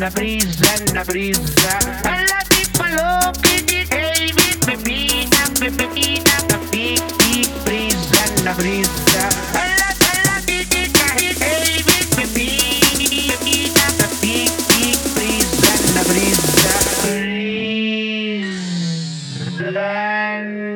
na brisa, na brisa. đang